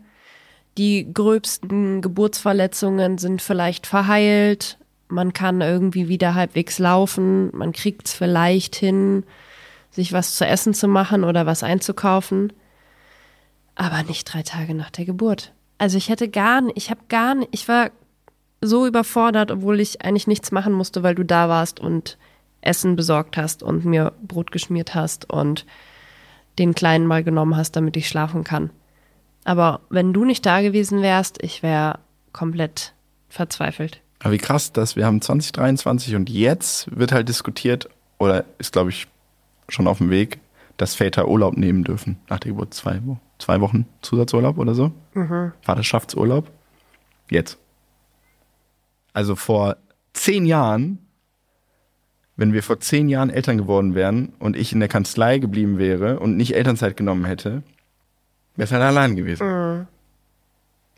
die gröbsten Geburtsverletzungen sind vielleicht verheilt. Man kann irgendwie wieder halbwegs laufen. Man kriegt es vielleicht hin, sich was zu essen zu machen oder was einzukaufen. Aber nicht drei Tage nach der Geburt. Also ich hätte gar nicht, ich habe gar nicht, ich war so überfordert, obwohl ich eigentlich nichts machen musste, weil du da warst und Essen besorgt hast und mir Brot geschmiert hast und den Kleinen mal genommen hast, damit ich schlafen kann. Aber wenn du nicht da gewesen wärst, ich wäre komplett verzweifelt. Aber wie krass, dass wir haben 2023 und jetzt wird halt diskutiert, oder ist, glaube ich, schon auf dem Weg, dass Väter Urlaub nehmen dürfen nach der Geburt. Zwei, zwei Wochen Zusatzurlaub oder so. Vaterschaftsurlaub. Jetzt. Also vor zehn Jahren, wenn wir vor zehn Jahren Eltern geworden wären und ich in der Kanzlei geblieben wäre und nicht Elternzeit genommen hätte, wäre es halt allein gewesen.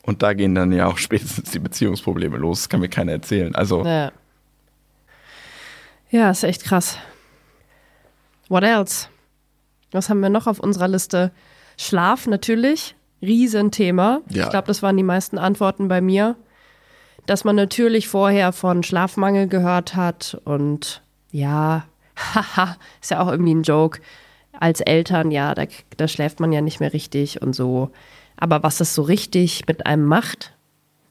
Und da gehen dann ja auch [LAUGHS] spätestens die Beziehungsprobleme los. Das kann mir keiner erzählen. Also, Ja. Ja, ist echt krass. What else? Was haben wir noch auf unserer Liste? Schlaf natürlich, Riesenthema. Ja. Ich glaube, das waren die meisten Antworten bei mir. Dass man natürlich vorher von Schlafmangel gehört hat und ja, [LAUGHS] haha, ist ja auch irgendwie ein Joke. Als Eltern, ja, da, da schläft man ja nicht mehr richtig und so. Aber was es so richtig mit einem macht,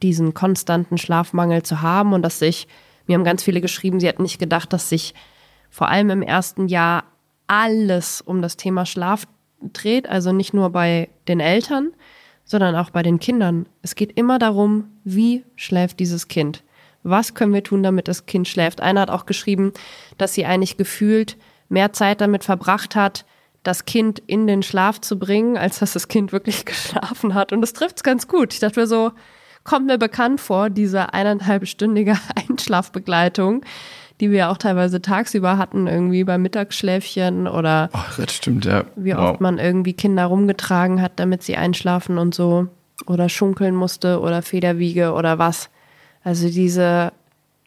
diesen konstanten Schlafmangel zu haben und dass sich, mir haben ganz viele geschrieben, sie hätten nicht gedacht, dass sich vor allem im ersten Jahr alles um das Thema Schlaf dreht, also nicht nur bei den Eltern, sondern auch bei den Kindern. Es geht immer darum, wie schläft dieses Kind? Was können wir tun, damit das Kind schläft? Einer hat auch geschrieben, dass sie eigentlich gefühlt mehr Zeit damit verbracht hat, das Kind in den Schlaf zu bringen, als dass das Kind wirklich [LAUGHS] geschlafen hat. Und das trifft es ganz gut. Ich dachte mir so, kommt mir bekannt vor, diese eineinhalbstündige [LAUGHS] Einschlafbegleitung, die wir auch teilweise tagsüber hatten, irgendwie beim Mittagsschläfchen oder ach, das stimmt, ja. wie Wow. oft man irgendwie Kinder rumgetragen hat, damit sie einschlafen und so. Oder schunkeln musste oder Federwiege oder was. Also diese,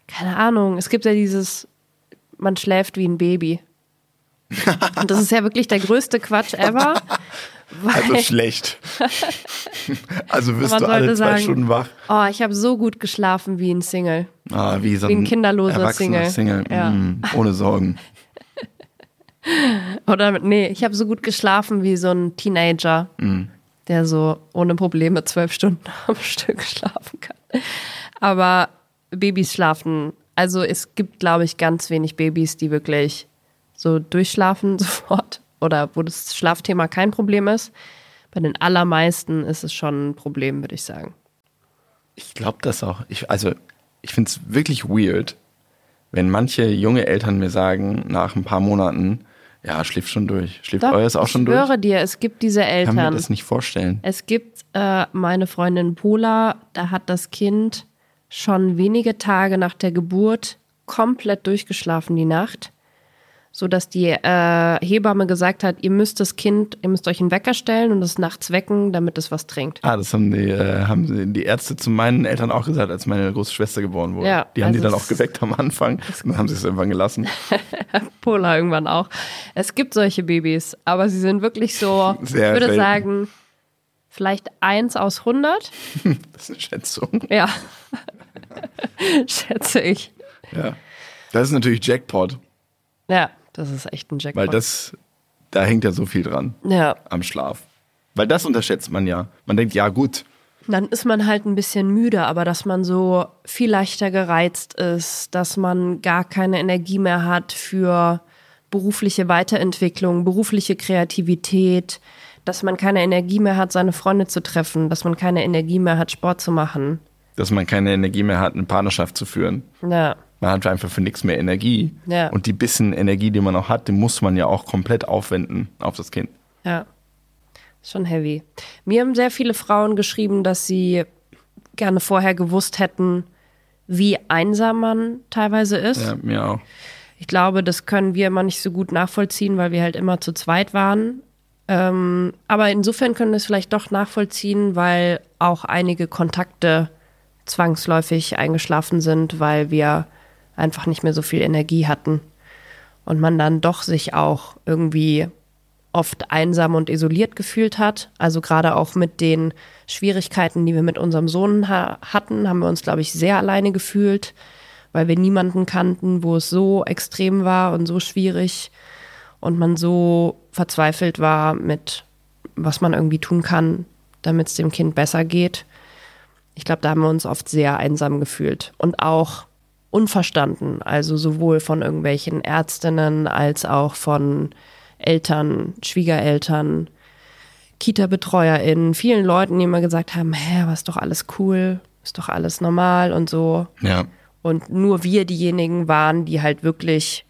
keine Ahnung, es gibt ja dieses, man schläft wie ein Baby. Und das ist ja wirklich der größte Quatsch ever. [LAUGHS] Also schlecht. [LAUGHS] also wirst du alle zwei sagen- Stunden wach. oh, ich habe so gut geschlafen wie ein Single. Ah, wie so Wie ein ein kinderloser erwachsener Single. Ja. Mm, ohne Sorgen. [LAUGHS] Oder nee, ich habe so gut geschlafen wie so ein Teenager, der so ohne Probleme zwölf Stunden am Stück schlafen kann. Aber Babys schlafen, also es gibt, glaube ich, ganz wenig Babys, die wirklich so durchschlafen [LAUGHS] sofort oder wo das Schlafthema kein Problem ist. Bei den allermeisten ist es schon ein Problem, würde ich sagen. Ich glaube das auch. Ich, also, ich finde es wirklich weird, wenn manche junge Eltern mir sagen, nach ein paar Monaten, ja, schläft schon durch. Schläft Doch, euers auch schon ich durch? schwöre dir, es gibt diese Ich kann mir Eltern. das nicht vorstellen. Es gibt äh, meine Freundin Pola, da hat das Kind schon wenige Tage nach der Geburt komplett durchgeschlafen die Nacht, so dass die äh, Hebamme gesagt hat, ihr müsst das Kind, ihr müsst euch einen Wecker stellen und es nachts wecken, damit es was trinkt. Ah, das haben die, äh, haben die Ärzte zu meinen Eltern auch gesagt, als meine große Schwester geboren wurde. Ja, die haben die also dann auch geweckt am Anfang und dann haben sie es irgendwann gelassen. [LAUGHS] Pola irgendwann auch. Es gibt solche Babys, aber sie sind wirklich so, [LAUGHS] ich würde selten. sagen, vielleicht eins aus 100. [LAUGHS] Das ist eine Schätzung. Ja, schätze ich. Ja. Das ist natürlich Jackpot, Ja, das ist echt ein Jackpot. weil das, da hängt ja so viel dran ja, am Schlaf. Weil das unterschätzt man ja. Man denkt, ja gut, Dann ist man halt ein bisschen müde, aber dass man so viel leichter gereizt ist, dass man gar keine Energie mehr hat für berufliche Weiterentwicklung, berufliche Kreativität, dass man keine Energie mehr hat, seine Freunde zu treffen, dass man keine Energie mehr hat, Sport zu machen. dass man keine Energie mehr hat, eine Partnerschaft zu führen. Ja, Man hat einfach für nichts mehr Energie. Ja. Und die bisschen Energie, die man auch hat, die muss man ja auch komplett aufwenden auf das Kind. ja. Ist schon heavy. Mir haben sehr viele Frauen geschrieben, dass sie gerne vorher gewusst hätten, wie einsam man teilweise ist. Ja, mir auch. Ich glaube, das können wir immer nicht so gut nachvollziehen, weil wir halt immer zu zweit waren. Ähm, aber insofern können wir es vielleicht doch nachvollziehen, weil auch einige Kontakte zwangsläufig eingeschlafen sind, weil wir einfach nicht mehr so viel Energie hatten. Und man dann doch sich auch irgendwie oft einsam und isoliert gefühlt hat. Also gerade auch mit den Schwierigkeiten, die wir mit unserem Sohn ha hatten, haben wir uns, glaube ich, sehr alleine gefühlt, weil wir niemanden kannten, wo es so extrem war und so schwierig und man so verzweifelt war mit, was man irgendwie tun kann, damit es dem Kind besser geht. Ich glaube, da haben wir uns oft sehr einsam gefühlt und auch unverstanden, also sowohl von irgendwelchen Ärztinnen als auch von Eltern, Schwiegereltern, Kita-BetreuerInnen, vielen Leuten, die immer gesagt haben, hä, was ist doch alles cool, ist doch alles normal und so. Ja. Und nur wir diejenigen waren, die halt wirklich,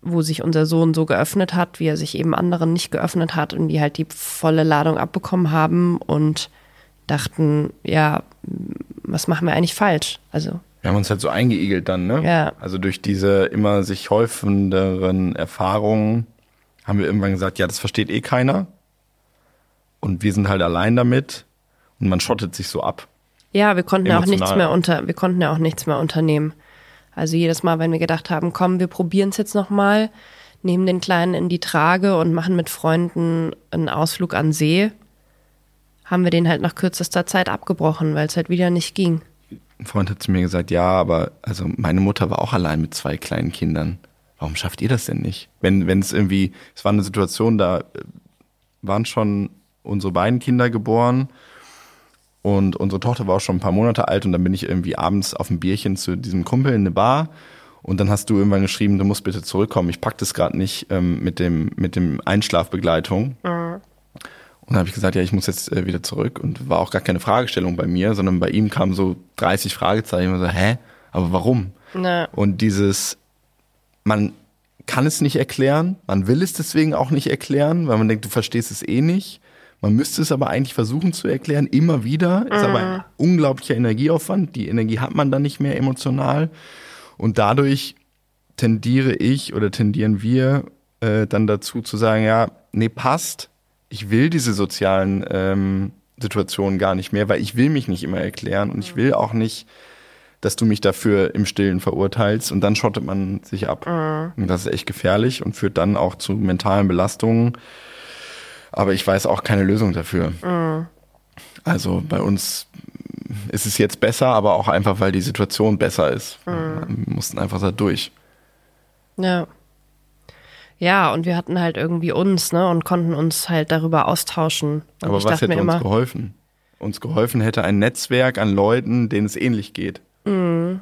wo sich unser Sohn so geöffnet hat, wie er sich eben anderen nicht geöffnet hat und die halt die volle Ladung abbekommen haben und dachten, ja, was machen wir eigentlich falsch? Also Wir haben uns halt so eingeigelt dann, ne? Ja. Also durch diese immer sich häufenderen Erfahrungen haben wir irgendwann gesagt, ja, das versteht eh keiner. Und wir sind halt allein damit. Und man schottet sich so ab. Ja, wir konnten ja auch nichts mehr unter, wir konnten ja auch nichts mehr unternehmen. Also jedes Mal, wenn wir gedacht haben, komm, wir probieren es jetzt nochmal, nehmen den Kleinen in die Trage und machen mit Freunden einen Ausflug an See, haben wir den halt nach kürzester Zeit abgebrochen, weil es halt wieder nicht ging. Ein Freund hat zu mir gesagt, ja, aber also meine Mutter war auch allein mit zwei kleinen Kindern. Warum schafft ihr das denn nicht? Wenn wenn es irgendwie, es war eine Situation, da äh, waren schon unsere beiden Kinder geboren und unsere Tochter war auch schon ein paar Monate alt und dann bin ich irgendwie abends auf ein Bierchen zu diesem Kumpel in eine Bar und dann hast du irgendwann geschrieben, du musst bitte zurückkommen. Ich pack das gerade nicht ähm, mit dem mit dem Einschlafbegleitung. Und dann habe ich gesagt, ja, ich muss jetzt äh, wieder zurück. Und war auch gar keine Fragestellung bei mir, sondern bei ihm kamen so 30 Fragezeichen. Und so, hä? Aber warum? Na, Und dieses, man kann es nicht erklären, man will es deswegen auch nicht erklären, weil man denkt, du verstehst es eh nicht. Man müsste es aber eigentlich versuchen zu erklären, immer wieder. Ist aber ein unglaublicher Energieaufwand. Die Energie hat man dann nicht mehr emotional. Und dadurch tendiere ich oder tendieren wir äh, dann dazu zu sagen, ja, nee, passt. Ich will diese sozialen ähm, Situationen gar nicht mehr, weil ich will mich nicht immer erklären und ich will auch nicht, dass du mich dafür im Stillen verurteilst und dann schottet man sich ab. Und das ist echt gefährlich und führt dann auch zu mentalen Belastungen. Aber ich weiß auch keine Lösung dafür. Also bei uns ist es jetzt besser, aber auch einfach, weil die Situation besser ist. Wir mussten einfach da durch. ja. Ja, und wir hatten halt irgendwie uns, ne, und konnten uns halt darüber austauschen. Und aber ich was hätte mir uns immer, geholfen? Uns geholfen hätte ein Netzwerk an Leuten, denen es ähnlich geht. Mhm.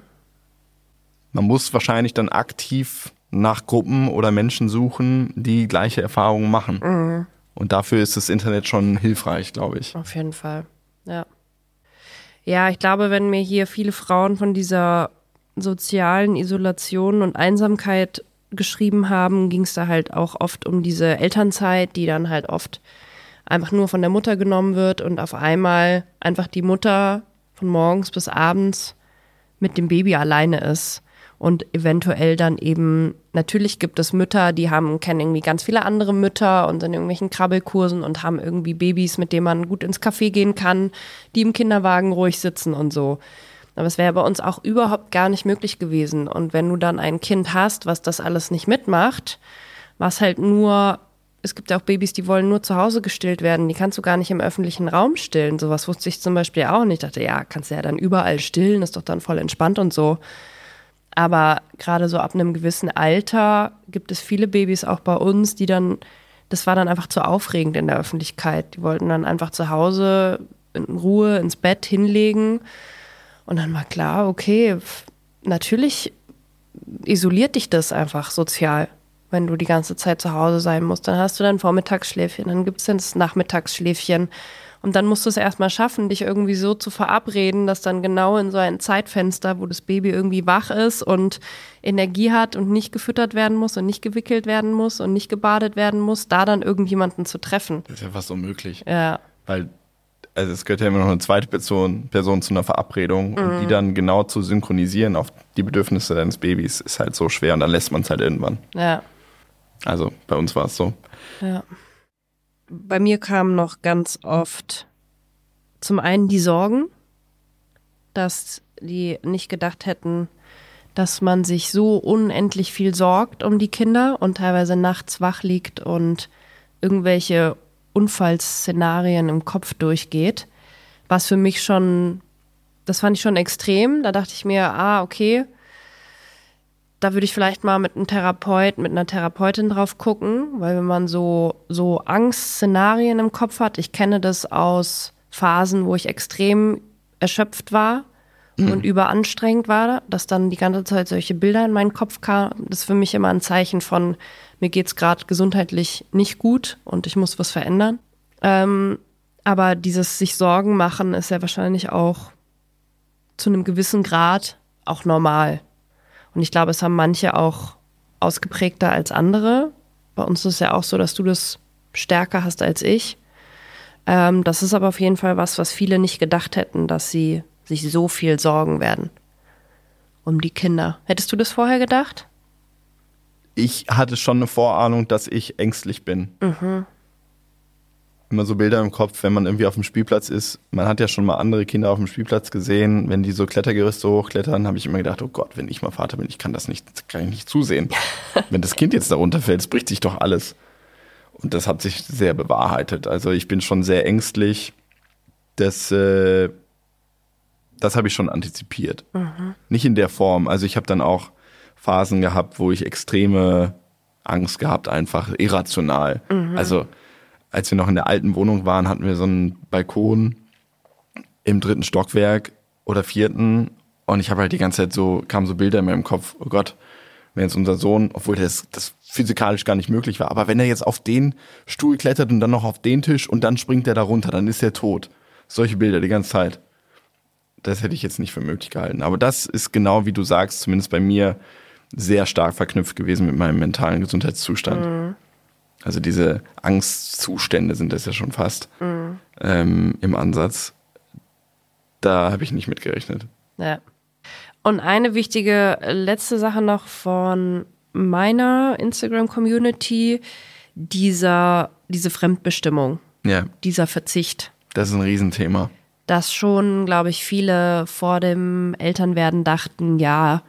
Man muss wahrscheinlich dann aktiv nach Gruppen oder Menschen suchen, die gleiche Erfahrungen machen. Mhm. Und dafür ist das Internet schon hilfreich, glaube ich. Auf jeden Fall, ja. Ja, ich glaube, wenn mir hier viele Frauen von dieser sozialen Isolation und Einsamkeit geschrieben haben, ging es da halt auch oft um diese Elternzeit, die dann halt oft einfach nur von der Mutter genommen wird und auf einmal einfach die Mutter von morgens bis abends mit dem Baby alleine ist und eventuell dann eben, natürlich gibt es Mütter, die haben, kennen irgendwie ganz viele andere Mütter und sind in irgendwelchen Krabbelkursen und haben irgendwie Babys, mit denen man gut ins Café gehen kann, die im Kinderwagen ruhig sitzen und so. Aber es wäre bei uns auch überhaupt gar nicht möglich gewesen. Und wenn du dann ein Kind hast, was das alles nicht mitmacht, was halt nur, es gibt ja auch Babys, die wollen nur zu Hause gestillt werden, die kannst du gar nicht im öffentlichen Raum stillen. Sowas wusste ich zum Beispiel auch nicht. Ich dachte, ja, kannst du ja dann überall stillen, ist doch dann voll entspannt und so. Aber gerade so ab einem gewissen Alter gibt es viele Babys auch bei uns, die dann, das war dann einfach zu aufregend in der Öffentlichkeit. Die wollten dann einfach zu Hause in Ruhe ins Bett hinlegen. Und dann war klar, okay, natürlich isoliert dich das einfach sozial, wenn du die ganze Zeit zu Hause sein musst. Dann hast du dein Vormittagsschläfchen, dann gibt es das Nachmittagsschläfchen. Und dann musst du es erstmal schaffen, dich irgendwie so zu verabreden, dass dann genau in so ein Zeitfenster, wo das Baby irgendwie wach ist und Energie hat und nicht gefüttert werden muss und nicht gewickelt werden muss und nicht gebadet werden muss, da dann irgendjemanden zu treffen. Das ist ja fast unmöglich. Ja, Weil also es gehört ja immer noch eine zweite Person, Person zu einer Verabredung Mhm. und die dann genau zu synchronisieren auf die Bedürfnisse deines Babys ist halt so schwer und dann lässt man es halt irgendwann. Ja. Also bei uns war es so. Ja. Bei mir kamen noch ganz oft zum einen die Sorgen, dass die nicht gedacht hätten, dass man sich so unendlich viel sorgt um die Kinder und teilweise nachts wach liegt und irgendwelche Unfallszenarien im Kopf durchgeht. Was für mich schon, das fand ich schon extrem. Da dachte ich mir, ah, okay, da würde ich vielleicht mal mit einem Therapeut, mit einer Therapeutin drauf gucken, weil wenn man so, so Angstszenarien im Kopf hat, ich kenne das aus Phasen, wo ich extrem erschöpft war und überanstrengend war, dass dann die ganze Zeit solche Bilder in meinen Kopf kamen. Das ist für mich immer ein Zeichen von, mir geht's gerade gesundheitlich nicht gut und ich muss was verändern. Ähm, aber dieses sich Sorgen machen ist ja wahrscheinlich auch zu einem gewissen Grad auch normal. Und ich glaube, es haben manche auch ausgeprägter als andere. Bei uns ist es ja auch so, dass du das stärker hast als ich. Ähm, das ist aber auf jeden Fall was, was viele nicht gedacht hätten, dass sie sich so viel sorgen werden um die Kinder. Hättest du das vorher gedacht? Ich hatte schon eine Vorahnung, dass ich ängstlich bin. Immer so Bilder im Kopf, wenn man irgendwie auf dem Spielplatz ist. Man hat ja schon mal andere Kinder auf dem Spielplatz gesehen. Wenn die so Klettergerüste hochklettern, habe ich immer gedacht, oh Gott, wenn ich mal Vater bin, ich kann das nicht, kann ich nicht zusehen. [LAUGHS] wenn das Kind jetzt da runterfällt, es bricht sich doch alles. Und das hat sich sehr bewahrheitet. Also ich bin schon sehr ängstlich. Das, äh, das habe ich schon antizipiert. Nicht in der Form. Also ich habe dann auch Phasen gehabt, wo ich extreme Angst gehabt, einfach irrational. Also als wir noch in der alten Wohnung waren, hatten wir so einen Balkon im dritten Stockwerk oder vierten und ich habe halt die ganze Zeit so, kamen so Bilder in meinem Kopf, oh Gott, wenn jetzt unser Sohn, obwohl das, das physikalisch gar nicht möglich war, aber wenn er jetzt auf den Stuhl klettert und dann noch auf den Tisch und dann springt er da runter, dann ist er tot. Solche Bilder die ganze Zeit. Das hätte ich jetzt nicht für möglich gehalten. Aber das ist genau wie du sagst, zumindest bei mir, sehr stark verknüpft gewesen mit meinem mentalen Gesundheitszustand. Also diese Angstzustände sind das ja schon fast ähm, im Ansatz. Da habe ich nicht mitgerechnet. Ja. Und eine wichtige äh, letzte Sache noch von meiner Instagram-Community, dieser, diese Fremdbestimmung, Ja, dieser Verzicht. das ist ein Riesenthema. dass schon, glaube ich, viele vor dem Elternwerden dachten, ja,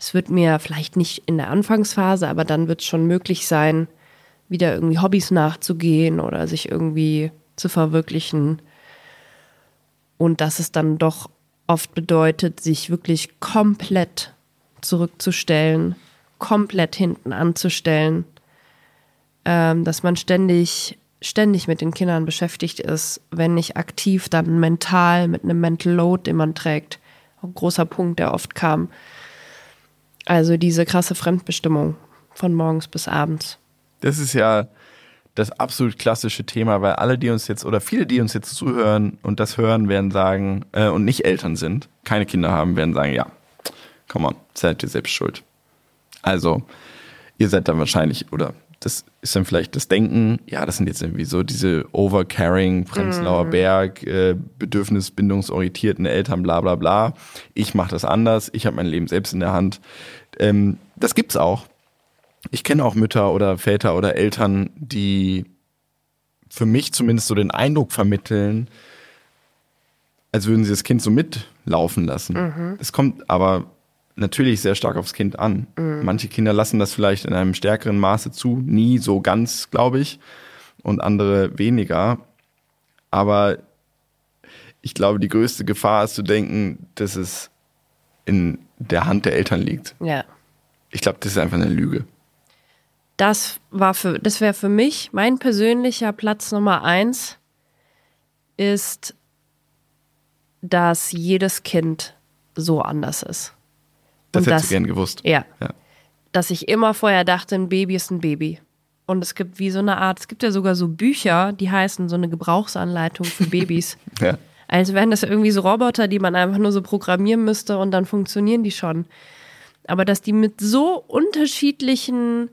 es wird mir vielleicht nicht in der Anfangsphase, aber dann wird es schon möglich sein, wieder irgendwie Hobbys nachzugehen oder sich irgendwie zu verwirklichen. Und dass es dann doch oft bedeutet, sich wirklich komplett zurückzustellen, komplett hinten anzustellen, ähm, dass man ständig, ständig mit den Kindern beschäftigt ist, wenn nicht aktiv, dann mental mit einem Mental Load, den man trägt. Ein großer Punkt, der oft kam. Also diese krasse Fremdbestimmung von morgens bis abends. Das ist ja das absolut klassische Thema, weil alle, die uns jetzt oder viele, die uns jetzt zuhören und das hören, werden sagen, äh, und nicht Eltern sind, keine Kinder haben, werden sagen, ja, come on, seid ihr selbst schuld. Also, ihr seid dann wahrscheinlich, oder das ist dann vielleicht das Denken, ja, das sind jetzt irgendwie so diese overcaring, Prenzlauer Berg, äh, bedürfnisbindungsorientierten Eltern, bla bla bla. Ich mache das anders, ich habe mein Leben selbst in der Hand. Ähm, das gibt's auch. Ich kenne auch Mütter oder Väter oder Eltern, die für mich zumindest so den Eindruck vermitteln, als würden sie das Kind so mitlaufen lassen. Es kommt aber natürlich sehr stark aufs Kind an. Manche Kinder lassen das vielleicht in einem stärkeren Maße zu, nie so ganz, glaube ich, und andere weniger. Aber ich glaube, die größte Gefahr ist zu denken, dass es in der Hand der Eltern liegt. Ja. Ich glaube, das ist einfach eine Lüge. Das war für, das wäre für mich mein persönlicher Platz Nummer eins ist, dass jedes Kind so anders ist. Das Und hättest du gern gewusst. Ja. Ja. Dass ich immer vorher dachte, ein Baby ist ein Baby. Und es gibt wie so eine Art, es gibt ja sogar so Bücher, die heißen so eine Gebrauchsanleitung für Babys. [LAUGHS] Ja. Als wären das irgendwie so Roboter, die man einfach nur so programmieren müsste und dann funktionieren die schon. Aber dass die mit so unterschiedlichen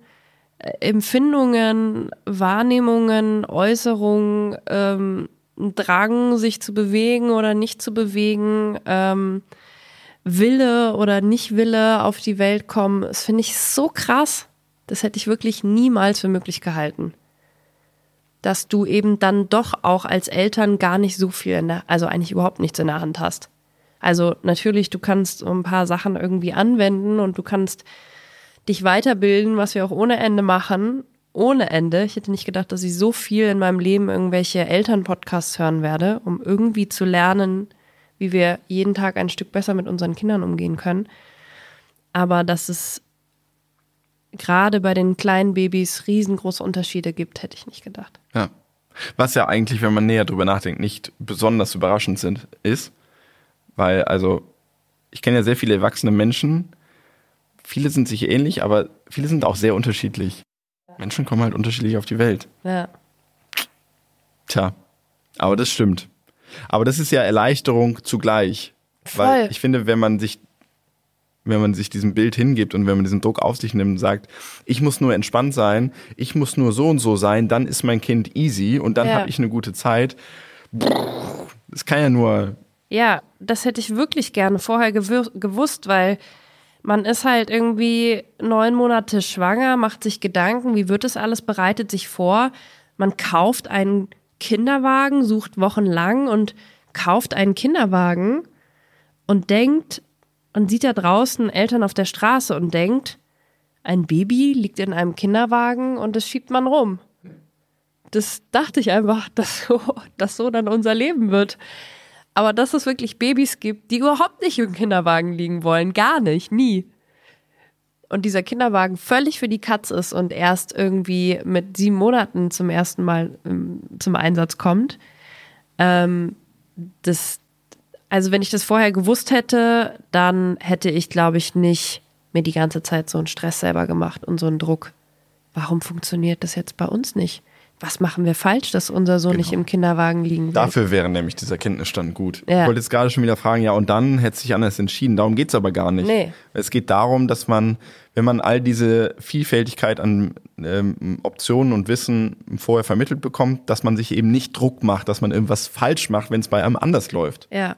äh, Empfindungen, Wahrnehmungen, Äußerungen ähm, Drang, sich zu bewegen oder nicht zu bewegen, ähm, Wille oder nicht Wille auf die Welt kommen. Das finde ich so krass. Das hätte ich wirklich niemals für möglich gehalten. Dass du eben dann doch auch als Eltern gar nicht so viel, der, also eigentlich überhaupt nichts in der Hand hast. Also natürlich, du kannst so ein paar Sachen irgendwie anwenden und du kannst dich weiterbilden, was wir auch ohne Ende machen. Ohne Ende. Ich hätte nicht gedacht, dass ich so viel in meinem Leben irgendwelche Elternpodcasts hören werde, um irgendwie zu lernen, wie wir jeden Tag ein Stück besser mit unseren Kindern umgehen können. Aber dass es gerade bei den kleinen Babys riesengroße Unterschiede gibt, hätte ich nicht gedacht. Ja. Was ja eigentlich, wenn man näher drüber nachdenkt, nicht besonders überraschend sind, ist, weil, also, ich kenne ja sehr viele erwachsene Menschen. Viele sind sich ähnlich, aber viele sind auch sehr unterschiedlich. Menschen kommen halt unterschiedlich auf die Welt. Ja. Tja, aber das stimmt. Aber das ist ja Erleichterung zugleich. Voll. Weil ich finde, wenn man sich, wenn man sich diesem Bild hingibt und wenn man diesen Druck auf sich nimmt und sagt, ich muss nur entspannt sein, ich muss nur so und so sein, dann ist mein Kind easy und dann Ja. habe ich eine gute Zeit. Das kann ja nur Ja, das hätte ich wirklich gerne vorher gewusst, weil man ist halt irgendwie neun Monate schwanger, macht sich Gedanken, wie wird das alles, bereitet sich vor. Man kauft einen Kinderwagen, sucht wochenlang und kauft einen Kinderwagen und denkt, und sieht da draußen Eltern auf der Straße und denkt, ein Baby liegt in einem Kinderwagen und das schiebt man rum. Das dachte ich einfach, [LAUGHS] dass so, dass so dann unser Leben wird. Aber dass es wirklich Babys gibt, die überhaupt nicht im Kinderwagen liegen wollen. Gar nicht, nie. Und dieser Kinderwagen völlig für die Katz ist und erst irgendwie mit sieben Monaten zum ersten Mal ähm, zum Einsatz kommt. Ähm, das, also wenn ich das vorher gewusst hätte, dann hätte ich, glaube ich, nicht mir die ganze Zeit so einen Stress selber gemacht und so einen Druck. Warum funktioniert das jetzt bei uns nicht? Was machen wir falsch, dass unser Sohn nicht im Kinderwagen liegen will? Dafür wäre nämlich dieser Kenntnisstand gut. Ja. Ich wollte jetzt gerade schon wieder fragen, ja, und dann hätte sich anders entschieden. Darum geht's aber gar nicht. Nee. Es geht darum, dass man, wenn man all diese Vielfältigkeit an ähm, Optionen und Wissen vorher vermittelt bekommt, dass man sich eben nicht Druck macht, dass man irgendwas falsch macht, wenn es bei einem anders läuft. Ja.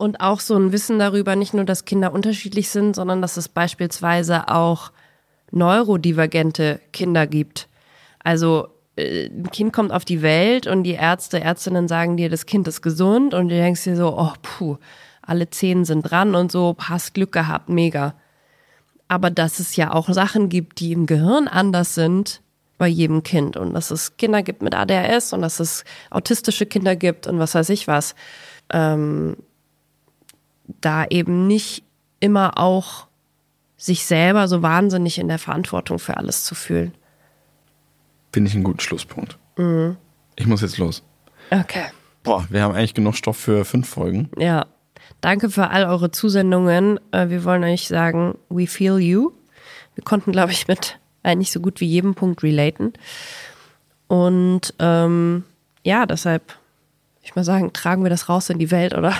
Und auch so ein Wissen darüber, nicht nur, dass Kinder unterschiedlich sind, sondern dass es beispielsweise auch neurodivergente Kinder gibt. Also äh, ein Kind kommt auf die Welt und die Ärzte, Ärztinnen sagen dir, das Kind ist gesund und du denkst dir so, oh puh, alle Zehen sind dran und so, hast Glück gehabt, mega. Aber dass es ja auch Sachen gibt, die im Gehirn anders sind bei jedem Kind und dass es Kinder gibt mit ADHS und dass es autistische Kinder gibt und was weiß ich was da eben nicht immer auch sich selber so wahnsinnig in der Verantwortung für alles zu fühlen. Finde ich einen guten Schlusspunkt. Mhm. Ich muss jetzt los. Okay. Boah, wir haben eigentlich genug Stoff für fünf Folgen. Ja. Danke für all eure Zusendungen. Äh, Wir wollen euch sagen, we feel you. Wir konnten, glaube ich, mit eigentlich so gut wie jedem Punkt relaten. Und ähm, ja, deshalb, ich mal sagen, tragen wir das raus in die Welt, oder?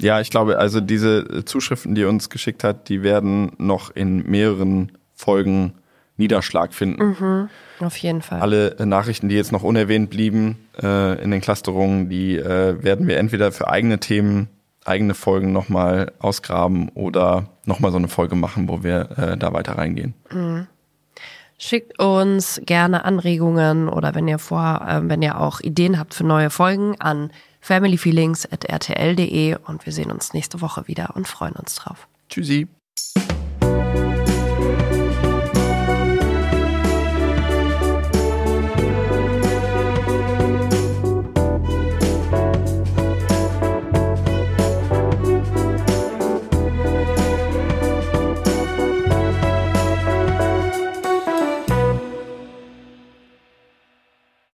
Ja, ich glaube, also diese Zuschriften, die ihr uns geschickt hat, die werden noch in mehreren Folgen Niederschlag finden. Auf jeden Fall. Alle Nachrichten, die jetzt noch unerwähnt blieben äh, in den Clusterungen, die äh, werden wir entweder für eigene Themen, eigene Folgen nochmal ausgraben oder nochmal so eine Folge machen, wo wir äh, da weiter reingehen. Schickt uns gerne Anregungen oder wenn ihr vor, äh, wenn ihr auch Ideen habt für neue Folgen an familyfeelings.rtl.de und wir sehen uns nächste Woche wieder und freuen uns drauf. Tschüssi.